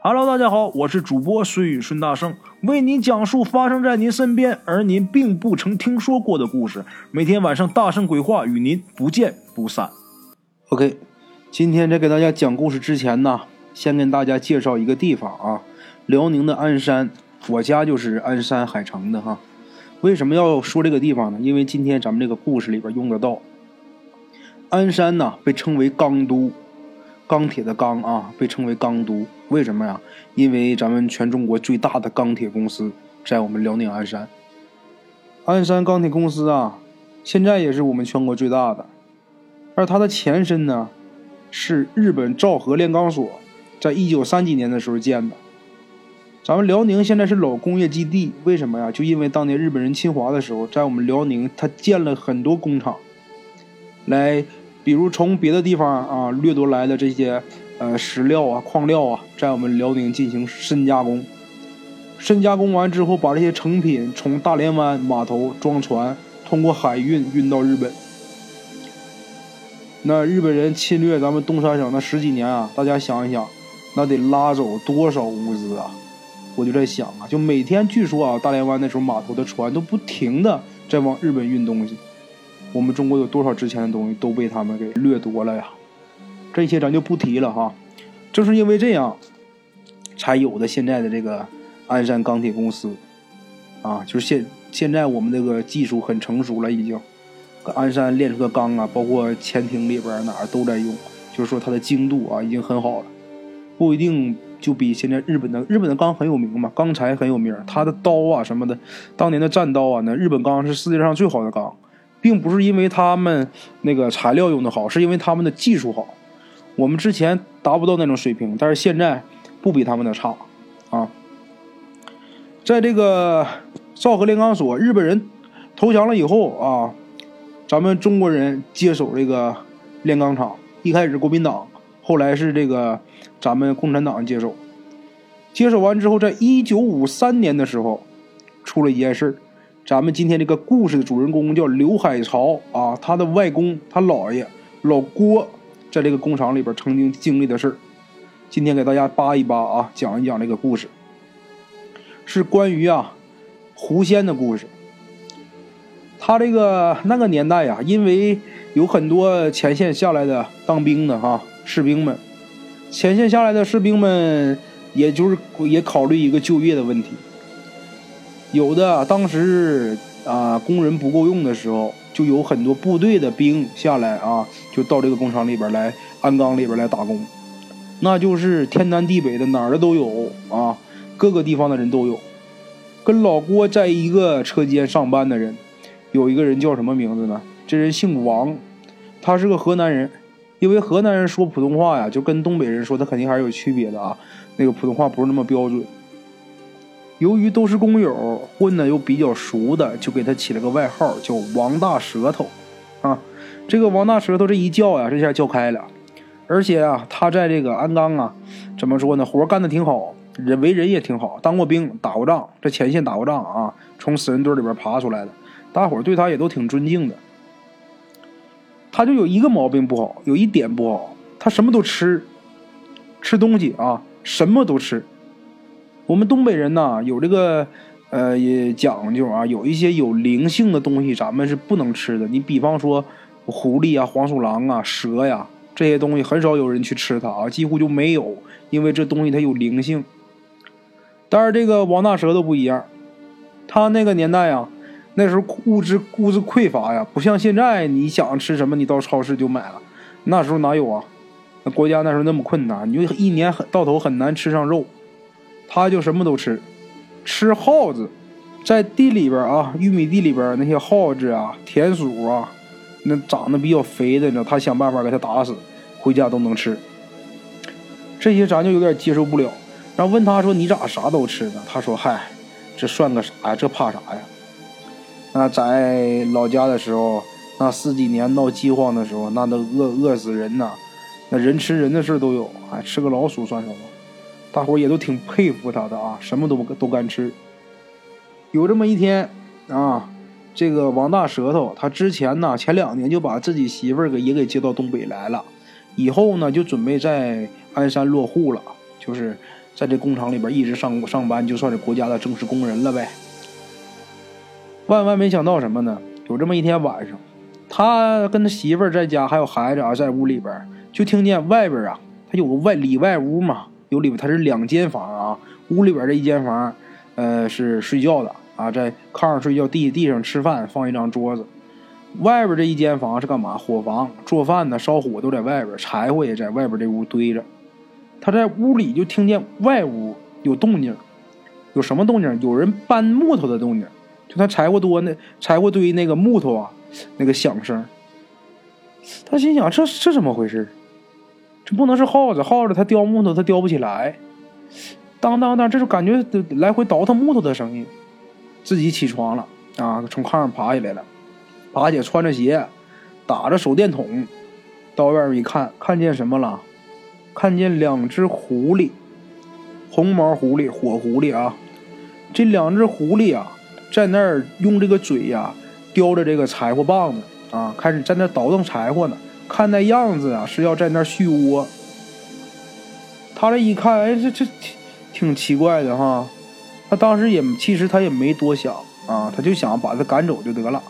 Hello，大家好，我是主播孙宇孙大圣，为您讲述发生在您身边而您并不曾听说过的故事。每天晚上大圣鬼话与您不见不散。OK，今天在给大家讲故事之前呢，先跟大家介绍一个地方啊，辽宁的鞍山，我家就是鞍山海城的哈。为什么要说这个地方呢？因为今天咱们这个故事里边用得到。鞍山呢，被称为钢都。钢铁的钢啊，被称为钢都，为什么呀？因为咱们全中国最大的钢铁公司在我们辽宁鞍山。鞍山钢铁公司啊，现在也是我们全国最大的。而它的前身呢，是日本昭和炼钢所，在一九三几年的时候建的。咱们辽宁现在是老工业基地，为什么呀？就因为当年日本人侵华的时候，在我们辽宁，他建了很多工厂，来。比如从别的地方啊掠夺来的这些呃石料啊矿料啊，在我们辽宁进行深加工，深加工完之后，把这些成品从大连湾码头装船，通过海运运到日本。那日本人侵略咱们东三省那十几年啊，大家想一想，那得拉走多少物资啊？我就在想啊，就每天据说啊，大连湾那时候码头的船都不停的在往日本运东西。我们中国有多少值钱的东西都被他们给掠夺了呀？这些咱就不提了哈。正是因为这样，才有的现在的这个鞍山钢铁公司啊，就是现现在我们这个技术很成熟了，已经鞍山炼出的钢啊，包括潜艇里边哪儿都在用，就是说它的精度啊已经很好了，不一定就比现在日本的日本的钢很有名嘛，钢材很有名，它的刀啊什么的，当年的战刀啊，那日本钢是世界上最好的钢。并不是因为他们那个材料用的好，是因为他们的技术好。我们之前达不到那种水平，但是现在不比他们的差啊。在这个昭和炼钢所，日本人投降了以后啊，咱们中国人接手这个炼钢厂。一开始国民党，后来是这个咱们共产党接手。接手完之后，在一九五三年的时候，出了一件事。咱们今天这个故事的主人公叫刘海潮啊，他的外公他姥爷老郭，在这个工厂里边曾经经历的事，今天给大家扒一扒啊，讲一讲这个故事，是关于啊狐仙的故事。他这个那个年代呀，因为有很多前线下来的当兵的哈士兵们，前线下来的士兵们，也就是也考虑一个就业的问题。有的当时啊，工人不够用的时候，就有很多部队的兵下来啊，就到这个工厂里边来，鞍钢里边来打工。那就是天南地北的哪儿的都有啊，各个地方的人都有。跟老郭在一个车间上班的人，有一个人叫什么名字呢？这人姓王，他是个河南人。因为河南人说普通话呀，就跟东北人说，他肯定还是有区别的啊，那个普通话不是那么标准。由于都是工友，混的又比较熟的，就给他起了个外号，叫王大舌头，啊，这个王大舌头这一叫呀，这下叫开了。而且啊，他在这个鞍钢啊，怎么说呢，活干的挺好，人为人也挺好，当过兵，打过仗，在前线打过仗啊，从死人堆里边爬出来的，大伙对他也都挺尊敬的。他就有一个毛病不好，有一点不好，他什么都吃，吃东西啊，什么都吃。我们东北人呐，有这个，呃，也讲究啊，有一些有灵性的东西，咱们是不能吃的。你比方说，狐狸啊、黄鼠狼啊、蛇呀这些东西，很少有人去吃它啊，几乎就没有，因为这东西它有灵性。但是这个王大舌头不一样，他那个年代啊，那时候物质物质匮乏呀，不像现在，你想吃什么，你到超市就买了。那时候哪有啊？那国家那时候那么困难，你就一年很到头很难吃上肉。他就什么都吃，吃耗子，在地里边啊，玉米地里边那些耗子啊、田鼠啊，那长得比较肥的，你知道，他想办法给他打死，回家都能吃。这些咱就有点接受不了。然后问他说：“你咋啥都吃呢？”他说：“嗨，这算个啥呀？这怕啥呀？那在老家的时候，那十几年闹饥荒的时候，那都饿饿死人呐，那人吃人的事都有，哎，吃个老鼠算什么？”大伙也都挺佩服他的啊，什么都都敢吃。有这么一天啊，这个王大舌头，他之前呢，前两年就把自己媳妇儿给也给接到东北来了，以后呢，就准备在鞍山落户了，就是在这工厂里边一直上上班，就算是国家的正式工人了呗。万万没想到什么呢？有这么一天晚上，他跟他媳妇儿在家，还有孩子啊，在屋里边，就听见外边啊，他有个外里外屋嘛，有里边它是两间房啊，屋里边这一间房，呃，是睡觉的啊，在炕上睡觉，地地上吃饭，放一张桌子。外边这一间房是干嘛？伙房，做饭呢，烧火都在外边，柴火也在外边这屋堆着。他在屋里就听见外屋有动静，有什么动静？有人搬木头的动静。就他柴火多那柴火堆那个木头啊，那个响声。他心想：这这怎么回事？这不能是耗子，耗子它叼木头它叼不起来。当当当，这就感觉来回倒腾木头的声音。自己起床了啊，从炕上爬起来了。爬起穿着鞋，打着手电筒，到外面一看，看见什么了？看见两只狐狸，红毛狐狸，火狐狸啊！这两只狐狸啊，在那儿用这个嘴呀叼着这个柴火棒子啊，开始在那倒腾柴火呢。看那样子啊，是要在那儿续窝。他这一看，哎，这这挺奇怪的哈。他当时也其实他也没多想啊，他就想把他赶走就得了。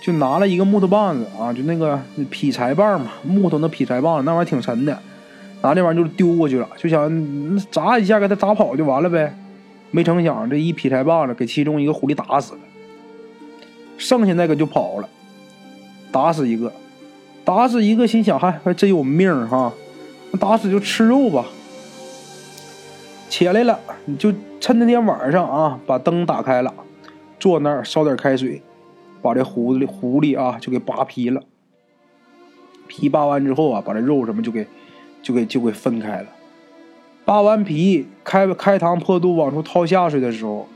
就拿了一个木头棒子啊，就那个劈柴棒嘛，木头那劈柴棒那玩意儿挺沉的，拿这玩意儿就丢过去了，就想砸一下给他砸跑就完了呗。没成想这一劈柴棒子给其中一个狐狸打死了，剩下那个就跑了，打死一个，打死一个，心想还还真有命哈，那打死就吃肉吧。起来了，你就趁那天晚上啊，把灯打开了，坐那儿烧点开水。把这狐狸狐狸啊，就给扒皮了。皮扒完之后啊，把这肉什么就给，就给就给分开了。扒完皮，开开膛破肚往出掏下水的时候，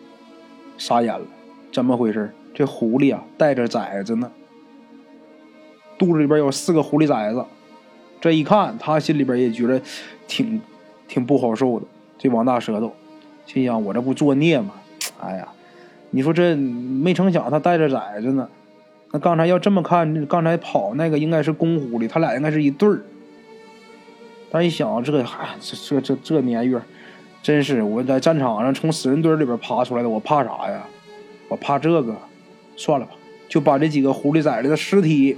傻眼了，怎么回事？这狐狸啊，带着崽子呢，肚子里边有四个狐狸崽子。这一看，他心里边也觉得挺挺不好受的。这王大舌头心想：我这不作孽吗？哎呀！你说这没成想，他带着崽子呢。那刚才要这么看，刚才跑那个应该是公狐狸，他俩应该是一对儿。但一想，这个嗨，这这这这年月，真是我在战场上从死人堆里边爬出来的，我怕啥呀？我怕这个，算了吧，就把这几个狐狸崽子的尸体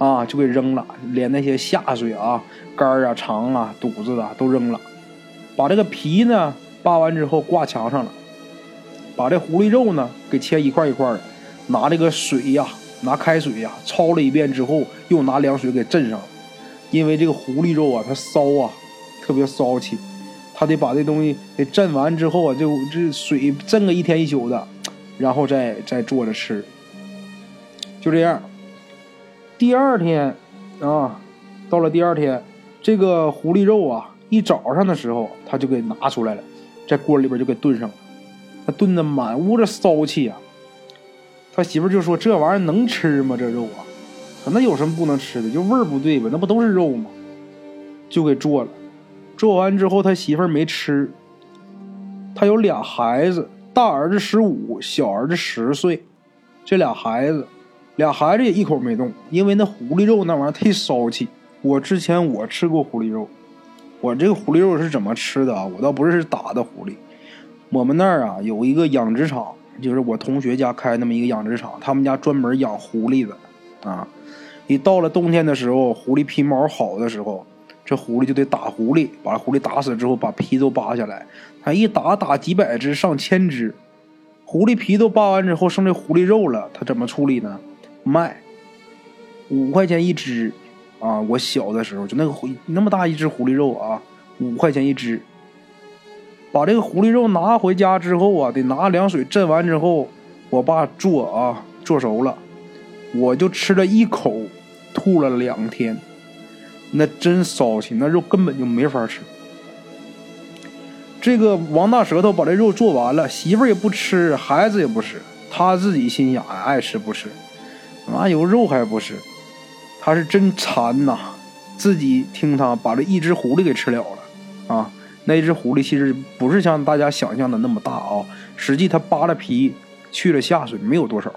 啊，就给扔了，连那些下水啊、肝啊、肠啊、肚子啊都扔了，把这个皮呢扒完之后挂墙上了。把这狐狸肉呢给切一块一块的，拿这个水呀，拿开水呀焯了一遍之后，又拿凉水给镇上。因为这个狐狸肉啊，它骚啊，特别骚气，他得把这东西给镇完之后啊，就这水镇个一天一宿的，然后再再做着吃。就这样，第二天啊，到了第二天，这个狐狸肉啊，一早上的时候他就给拿出来了，在锅里边就给炖上了。他炖的满屋子骚气啊！他媳妇就说：“这玩意儿能吃吗？这肉啊，可那有什么不能吃的？就味儿不对吧？那不都是肉吗？”就给做了。做完之后，他媳妇没吃。他有俩孩子，大儿子十五，小儿子十岁。这俩孩子，俩孩子也一口没动，因为那狐狸肉那玩意儿忒骚气。我之前我吃过狐狸肉，我这个狐狸肉是怎么吃的啊？我倒不是打的狐狸。我们那儿啊有一个养殖场，就是我同学家开那么一个养殖场，他们家专门养狐狸的，啊，一到了冬天的时候，狐狸皮毛好的时候，这狐狸就得打狐狸，把狐狸打死之后，把皮都扒下来，他一打打几百只上千只，狐狸皮都扒完之后，剩这狐狸肉了，他怎么处理呢？卖，五块钱一只，啊，我小的时候就那个狐那么大一只狐狸肉啊，五块钱一只。把这个狐狸肉拿回家之后啊，得拿凉水镇完之后，我爸做啊，做熟了，我就吃了一口，吐了两天，那真骚气，那肉根本就没法吃。这个王大舌头把这肉做完了，媳妇儿也不吃，孩子也不吃，他自己心想爱吃不吃，妈有肉还不吃？他是真馋呐，自己听他把这一只狐狸给吃了了啊。那只狐狸其实不是像大家想象的那么大啊，实际它扒了皮，去了下水，没有多少。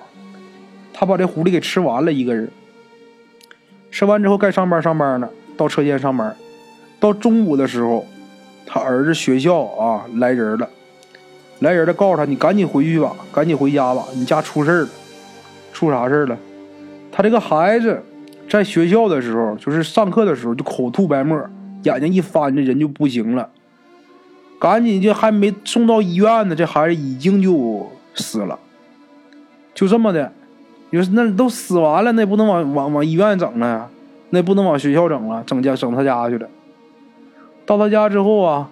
他把这狐狸给吃完了，一个人。吃完之后该上班上班了，到车间上班。到中午的时候，他儿子学校啊来人了，来人了，告诉他你赶紧回去吧，赶紧回家吧，你家出事了，出啥事了？他这个孩子在学校的时候，就是上课的时候就口吐白沫，眼睛一翻，这人就不行了，赶紧就还没送到医院呢，这孩子已经就死了，就这么的，你说那都死完了，那不能往往往医院整了呀？那不能往学校整了，整家整他家去了。到他家之后啊，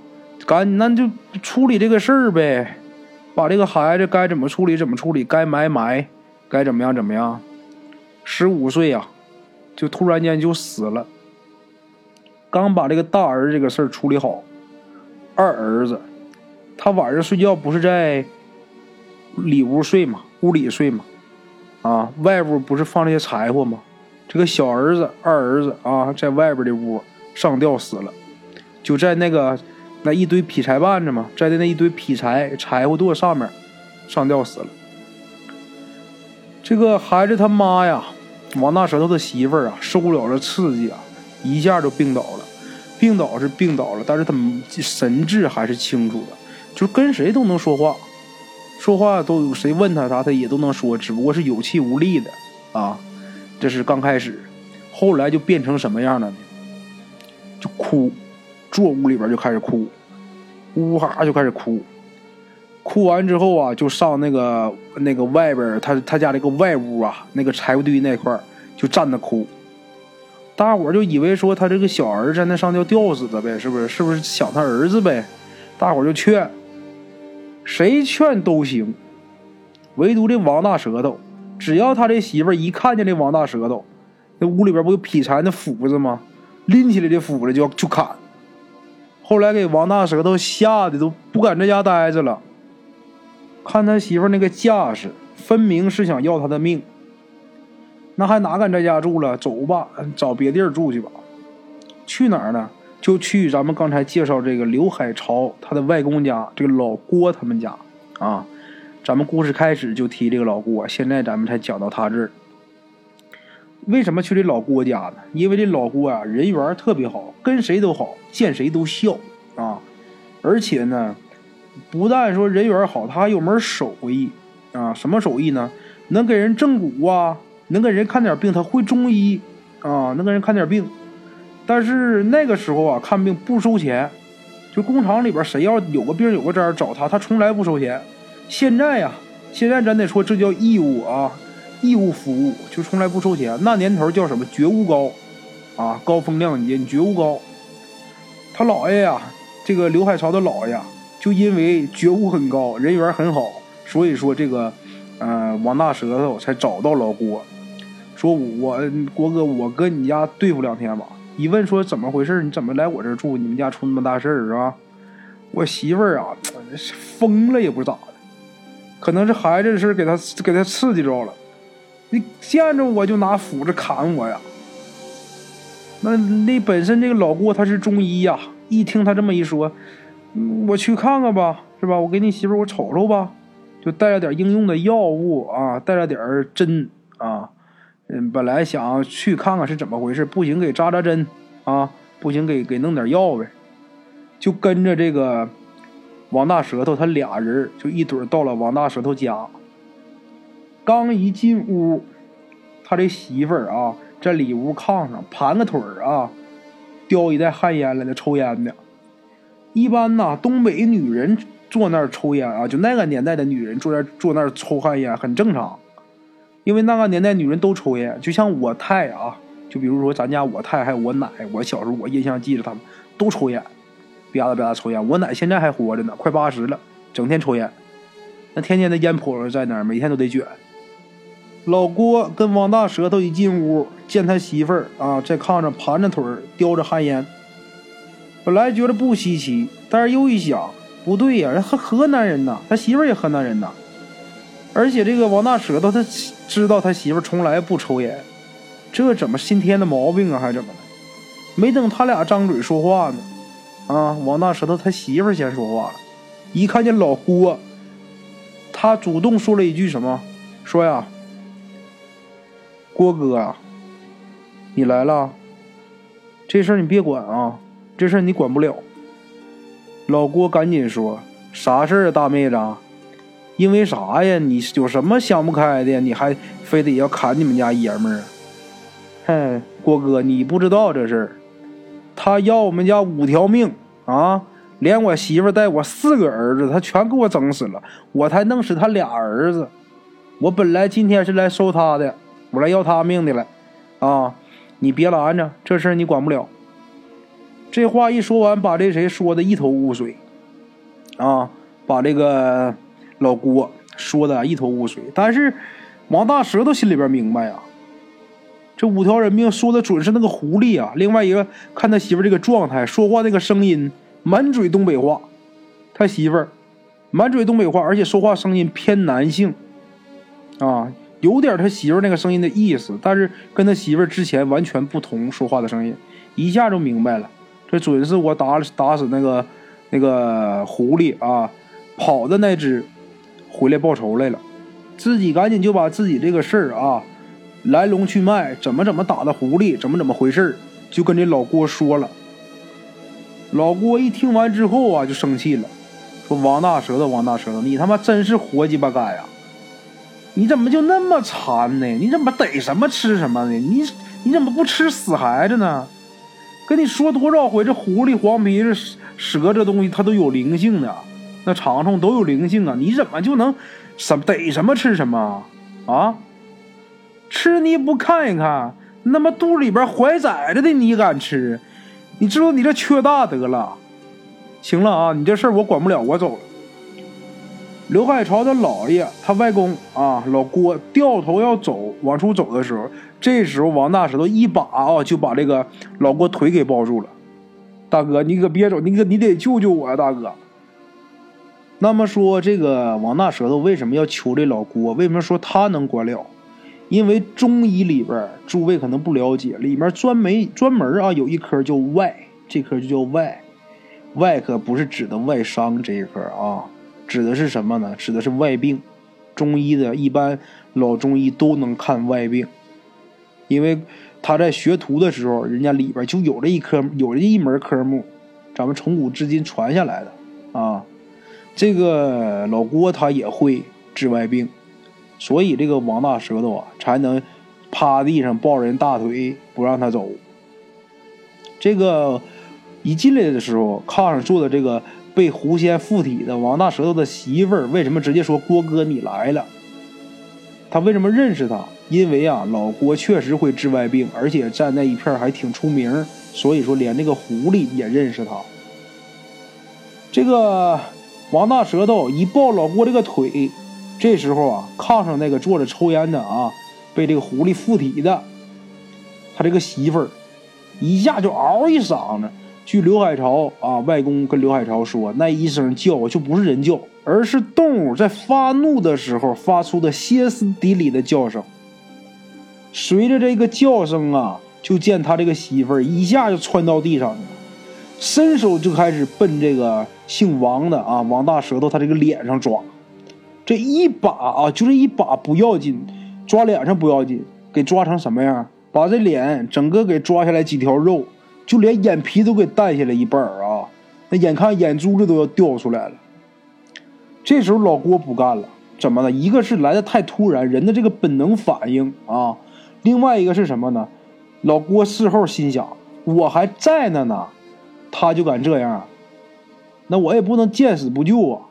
赶紧那就处理这个事儿呗，把这个孩子该怎么处理怎么处理，该埋埋，该怎么样怎么样。十五岁呀，就突然间就死了。刚把这个大儿子这个事儿处理好，二儿子，他晚上睡觉不是在里屋睡吗？屋里睡吗？啊，外屋不是放那些柴火吗？这个小儿子、二儿子啊，在外边的屋上吊死了，就在那个那一堆劈柴棒子嘛，在那一堆劈柴柴火垛上面上吊死了。这个孩子他妈呀，王大舌头的媳妇儿啊，受不了这刺激啊，一下就病倒了。病倒是病倒了，但是他神志还是清楚的，就跟谁都能说话，说话都谁问他啥他也都能说，只不过是有气无力的啊。这是刚开始，后来就变成什么样了呢？就哭，坐屋里边就开始哭，呜哈就开始哭。哭完之后啊，就上那个那个外边他他家那个外屋啊，那个柴火堆那块就站着哭。大伙就以为说他这个小儿子在那上吊吊死的呗，是不是？是不是想他儿子呗？大伙就劝，谁劝都行，唯独这王大舌头。只要他这媳妇一看见这王大舌头，那屋里边不有劈柴那斧子吗？拎起来这斧子就要就砍。后来给王大舌头吓得都不敢在家待着了。看他媳妇那个架势，分明是想要他的命。那还哪敢在家住了？走吧，找别地儿住去吧。去哪儿呢？就去咱们刚才介绍这个刘海潮他的外公家，这个老郭他们家啊。咱们故事开始就提这个老郭，现在咱们才讲到他这儿。为什么去这老郭家呢？因为这老郭啊，人缘特别好，跟谁都好，见谁都笑啊。而且呢，不但说人缘好，他还有门手艺啊。什么手艺呢？能给人正骨啊，能给人看点病，他会中医啊，能给人看点病。但是那个时候啊，看病不收钱，就工厂里边谁要有个病有个灾找他，他从来不收钱。现在呀，现在咱得说这叫义务啊，义务服务就从来不收钱。那年头叫什么觉悟高，啊，高风亮节，你觉悟高。他姥爷呀，这个刘海潮的姥爷，就因为觉悟很高，人缘很好，所以说这个，呃，王大舌头才找到老郭，说我郭哥，我搁你家对付两天吧。一问说怎么回事？你怎么来我这住？你们家出那么大事儿是吧？我媳妇儿啊，疯了也不咋的。可能是孩子的事给他给他刺激着了，你见着我就拿斧子砍我呀！那那本身这个老郭他是中医呀，一听他这么一说，我去看看吧，是吧？我给你媳妇我瞅瞅吧，就带了点应用的药物啊，带了点针啊，嗯，本来想去看看是怎么回事，不行给扎扎针啊，不行给给弄点药呗，就跟着这个。王大舌头他俩人就一怼到了王大舌头家。刚一进屋，他这媳妇儿啊，在里屋炕上盘个腿儿啊，叼一袋旱烟来那抽烟的。一般呐，东北女人坐那儿抽烟啊，就那个年代的女人坐那儿坐那儿抽旱烟很正常，因为那个年代女人都抽烟。就像我太啊，就比如说咱家我太还有我奶，我小时候我印象记着他们都抽烟。吧嗒吧嗒抽烟，我奶现在还活着呢，快八十了，整天抽烟，那天天的烟坡在那儿，每天都得卷。老郭跟王大舌头一进屋，见他媳妇儿啊在炕上盘着腿叼着旱烟，本来觉得不稀奇，但是又一想，不对呀，人河 河南人呐，他媳妇儿也河南人呐，而且这个王大舌头他知道他媳妇儿从来不抽烟，这怎么新添的毛病啊，还是怎么的？没等他俩张嘴说话呢。啊！王大舌头他媳妇先说话了，一看见老郭，他主动说了一句什么？说呀，郭哥啊，你来了，这事儿你别管啊，这事儿你管不了。老郭赶紧说：“啥事儿啊，大妹子？因为啥呀？你有什么想不开的？你还非得要砍你们家爷们儿？哼，郭哥，你不知道这事儿，他要我们家五条命啊！连我媳妇带我四个儿子，他全给我整死了，我才弄死他俩儿子。我本来今天是来收他的，我来要他命的了，啊！你别拦着，这事儿你管不了。”这话一说完，把这谁说的一头雾水，啊，把这个老郭说的一头雾水。但是王大舌头心里边明白呀，这五条人命说的准是那个狐狸啊。另外一个看他媳妇这个状态，说话那个声音，满嘴东北话，他媳妇满嘴东北话，而且说话声音偏男性，啊，有点他媳妇那个声音的意思，但是跟他媳妇之前完全不同，说话的声音一下就明白了。这准是我打打死那个那个狐狸啊，跑的那只回来报仇来了，自己赶紧就把自己这个事儿啊，来龙去脉，怎么怎么打的狐狸，怎么怎么回事就跟这老郭说了。老郭一听完之后啊，就生气了，说：“王大舌头，王大舌头，你他妈真是活鸡巴该呀！你怎么就那么馋呢？你怎么逮什么吃什么呢？你你怎么不吃死孩子呢？”跟你说多少回，这狐狸、黄皮子、蛇这东西它都有灵性的，那长虫都有灵性啊！你怎么就能什逮什么吃什么啊？吃你不看一看，那么肚里边怀崽子的你敢吃？你知道你这缺大德了。行了啊，你这事儿我管不了，我走了。刘海潮的姥爷，他外公啊，老郭掉头要走，往出走的时候。这时候，王大石头一把啊就把这个老郭腿给抱住了。大哥，你可别走，你可你得救救我啊，大哥。那么说，这个王大舌头为什么要求这老郭？为什么说他能管了？因为中医里边，诸位可能不了解，里面专门专门啊有一科叫外，这科就叫外。外科不是指的外伤这一科啊，指的是什么呢？指的是外病。中医的一般老中医都能看外病。因为他在学徒的时候，人家里边就有这一科，有这一门科目，咱们从古至今传下来的啊。这个老郭他也会治外病，所以这个王大舌头啊才能趴地上抱人大腿不让他走。这个一进来的时候，炕上坐的这个被狐仙附体的王大舌头的媳妇儿，为什么直接说郭哥你来了？他为什么认识他？因为啊，老郭确实会治外病，而且在那一片还挺出名，所以说连那个狐狸也认识他。这个王大舌头一抱老郭这个腿，这时候啊，炕上那个坐着抽烟的啊，被这个狐狸附体的，他这个媳妇儿一下就嗷一嗓子。据刘海潮啊，外公跟刘海潮说，那一声叫就不是人叫，而是动物在发怒的时候发出的歇斯底里的叫声。随着这个叫声啊，就见他这个媳妇儿一下就窜到地上了，伸手就开始奔这个姓王的啊王大舌头他这个脸上抓，这一把啊就这一把不要紧，抓脸上不要紧，给抓成什么样？把这脸整个给抓下来几条肉，就连眼皮都给带下来一半啊！那眼看眼珠子都要掉出来了。这时候老郭不干了，怎么了？一个是来的太突然，人的这个本能反应啊。另外一个是什么呢？老郭事后心想：我还在呢呢，他就敢这样，那我也不能见死不救啊！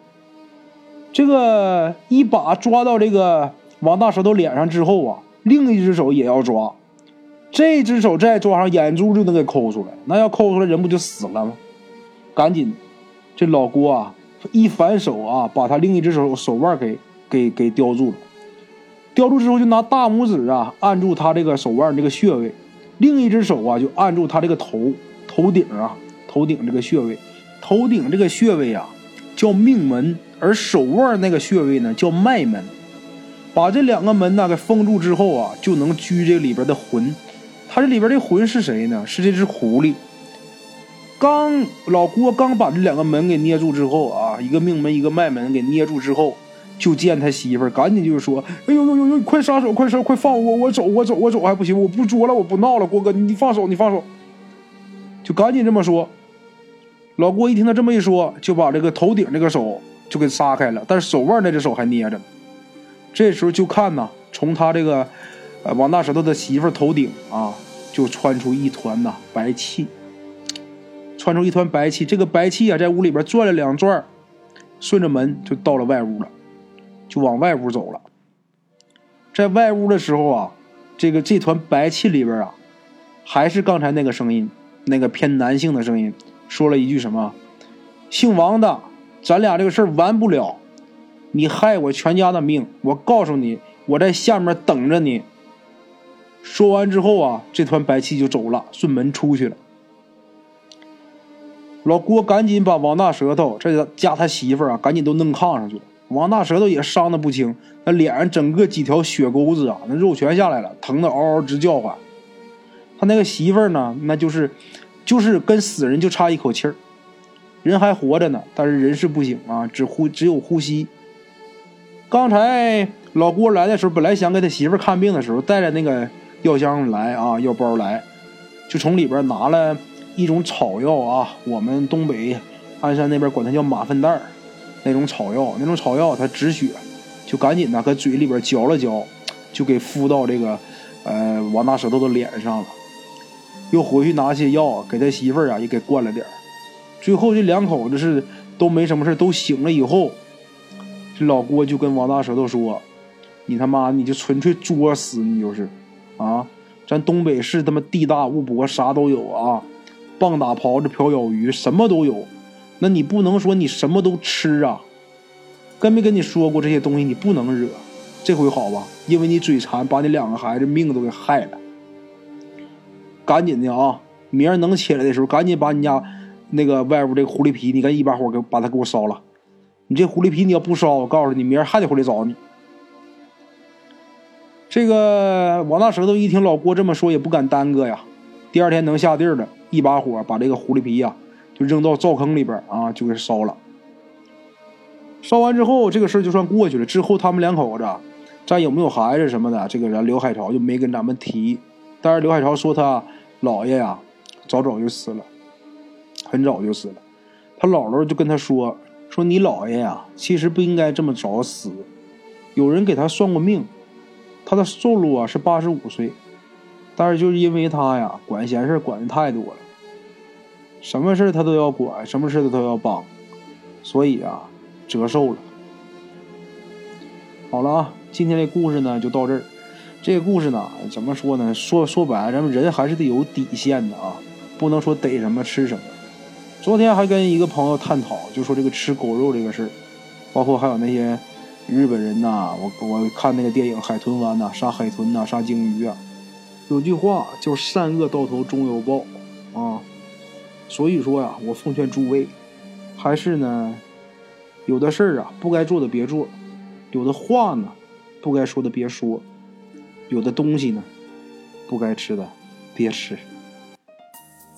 这个一把抓到这个王大舌头脸上之后啊，另一只手也要抓，这只手再抓上，眼珠就能给抠出来。那要抠出来，人不就死了吗？赶紧，这老郭啊，一反手啊，把他另一只手手腕给给给叼住了。叼住之后，就拿大拇指啊按住他这个手腕这个穴位，另一只手啊就按住他这个头头顶啊头顶这个穴位，头顶这个穴位啊叫命门，而手腕那个穴位呢叫脉门。把这两个门呢给封住之后啊，就能拘这里边的魂。他这里边的魂是谁呢？是这只狐狸。刚老郭刚把这两个门给捏住之后啊，一个命门一个脉门给捏住之后。就见他媳妇儿，赶紧就说：“哎呦呦呦呦，快撒手，快撒，快放我，我走，我走，我走还不行，我不捉了，我不闹了，郭哥，你放手，你放手。”就赶紧这么说。老郭一听他这么一说，就把这个头顶这个手就给撒开了，但是手腕那只手还捏着。这时候就看呐，从他这个呃王大舌头的媳妇头顶啊，就窜出一团呐白气，窜出一团白气。这个白气啊，在屋里边转了两转，顺着门就到了外屋了，就往外屋走了。在外屋的时候啊，这个这团白气里边啊，还是刚才那个声音，那个偏男性的声音，说了一句什么：“姓王的，咱俩这个事儿完不了，你害我全家的命，我告诉你，我在下面等着你。”说完之后啊，这团白气就走了，顺门出去了。老郭赶紧把王大舌头这加他媳妇啊，赶紧都弄炕上去了。王大舌头也伤得不轻，那脸上整个几条血沟子啊，那肉全下来了，疼得嗷嗷直叫唤。他那个媳妇呢，那就是，就是跟死人就差一口气儿，人还活着呢，但是人事不省啊，只呼只有呼吸。刚才老郭来的时候，本来想给他媳妇看病的时候，带着那个药箱来啊，药包来，就从里边拿了一种草药啊，我们东北鞍山那边管它叫马粪蛋儿。那种草药，那种草药它止血，就赶紧的搁嘴里边嚼了嚼，就给敷到这个呃王大舌头的脸上了。又回去拿些药给他媳妇儿啊也给灌了点最后这两口子是都没什么事都醒了以后，这老郭就跟王大舌头说：“你他妈你就纯粹作死，你就是啊！咱东北是他妈地大物博，啥都有啊，棒打狍子瓢舀鱼，什么都有。”那你不能说你什么都吃啊？跟没跟你说过这些东西你不能惹？这回好吧，因为你嘴馋，把你两个孩子命都给害了。赶紧的啊，明儿能起来的时候，赶紧把你家那个外屋这个狐狸皮，你赶紧一把火给把它给我烧了。你这狐狸皮你要不烧，我告诉你，明儿还得回来找你。这个王大舌头一听老郭这么说，也不敢耽搁呀。第二天能下地儿了，一把火把这个狐狸皮呀。就扔到灶坑里边啊，就给烧了。烧完之后，这个事儿就算过去了。之后他们两口子，咱有没有孩子什么的，这个人刘海潮就没跟咱们提。但是刘海潮说他姥爷呀，早早就死了，很早就死了。他姥姥就跟他说：“说你姥爷呀，其实不应该这么早死。有人给他算过命，他的寿禄啊是八十五岁，但是就是因为他呀管闲事管的太多了。”什么事他都要管，什么事他都要帮，所以啊，折寿了。好了啊，今天的故事呢就到这儿。这个故事呢，怎么说呢？说说白了，咱们人还是得有底线的啊，不能说逮什么吃什么。昨天还跟一个朋友探讨，就说这个吃狗肉这个事儿，包括还有那些日本人呐，我我看那个电影《海豚湾》呐，杀海豚呐，杀鲸鱼啊，有句话叫“善恶到头终有报”啊。所以说呀，我奉劝诸位，还是呢，有的事儿啊不该做的别做，有的话呢不该说的别说，有的东西呢不该吃的别吃。